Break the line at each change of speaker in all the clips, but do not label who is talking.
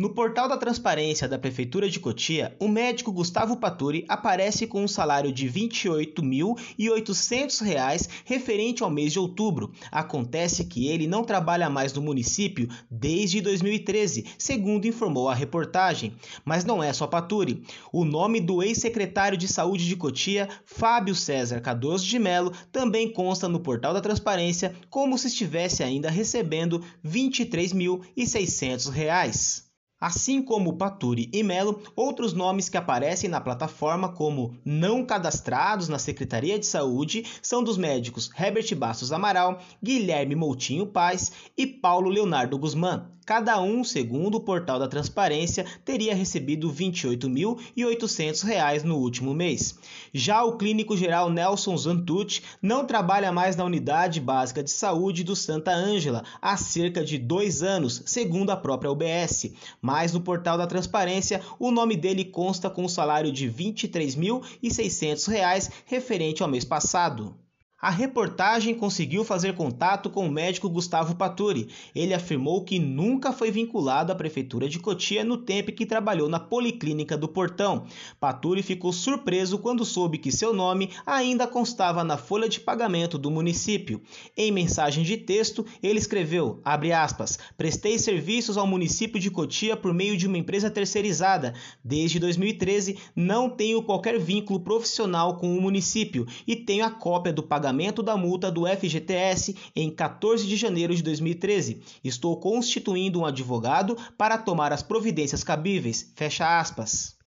No portal da transparência da Prefeitura de Cotia, o médico Gustavo Paturi aparece com um salário de R$ 28.800 referente ao mês de outubro. Acontece que ele não trabalha mais no município desde 2013, segundo informou a reportagem. Mas não é só Paturi. O nome do ex-secretário de Saúde de Cotia, Fábio César Cardoso de Melo, também consta no portal da transparência como se estivesse ainda recebendo R$ 23.600. Assim como Paturi e Melo, outros nomes que aparecem na plataforma como não cadastrados na Secretaria de Saúde são dos médicos Herbert Bastos Amaral, Guilherme Moutinho Paz e Paulo Leonardo Guzmán. Cada um, segundo o portal da transparência, teria recebido R$ 28.800 no último mês. Já o clínico geral Nelson Zantucci não trabalha mais na unidade básica de saúde do Santa Ângela há cerca de dois anos, segundo a própria UBS mas no portal da transparência o nome dele consta com um salário de R$ 23.600 referente ao mês passado. A reportagem conseguiu fazer contato com o médico Gustavo Paturi. Ele afirmou que nunca foi vinculado à prefeitura de Cotia no tempo que trabalhou na policlínica do Portão. Paturi ficou surpreso quando soube que seu nome ainda constava na folha de pagamento do município. Em mensagem de texto, ele escreveu: aspas, "Prestei serviços ao município de Cotia por meio de uma empresa terceirizada. Desde 2013 não tenho qualquer vínculo profissional com o município e tenho a cópia do pagamento pagamento da multa do FGTS em 14 de janeiro de 2013. Estou constituindo um advogado para tomar as providências cabíveis. Fecha aspas.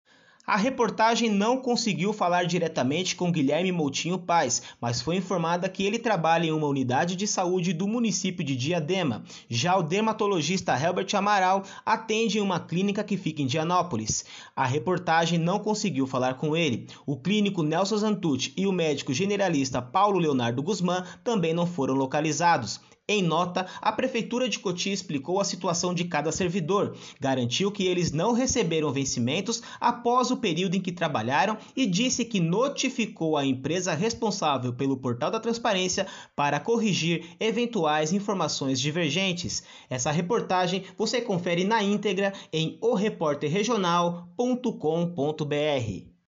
A reportagem não conseguiu falar diretamente com Guilherme Moutinho Paz, mas foi informada que ele trabalha em uma unidade de saúde do município de Diadema. Já o dermatologista Herbert Amaral atende em uma clínica que fica em Dianópolis. A reportagem não conseguiu falar com ele. O clínico Nelson Zantucci e o médico generalista Paulo Leonardo Guzmán também não foram localizados. Em nota, a Prefeitura de Cotia explicou a situação de cada servidor, garantiu que eles não receberam vencimentos após o período em que trabalharam e disse que notificou a empresa responsável pelo portal da transparência para corrigir eventuais informações divergentes. Essa reportagem você confere na íntegra em oreporterregional.com.br.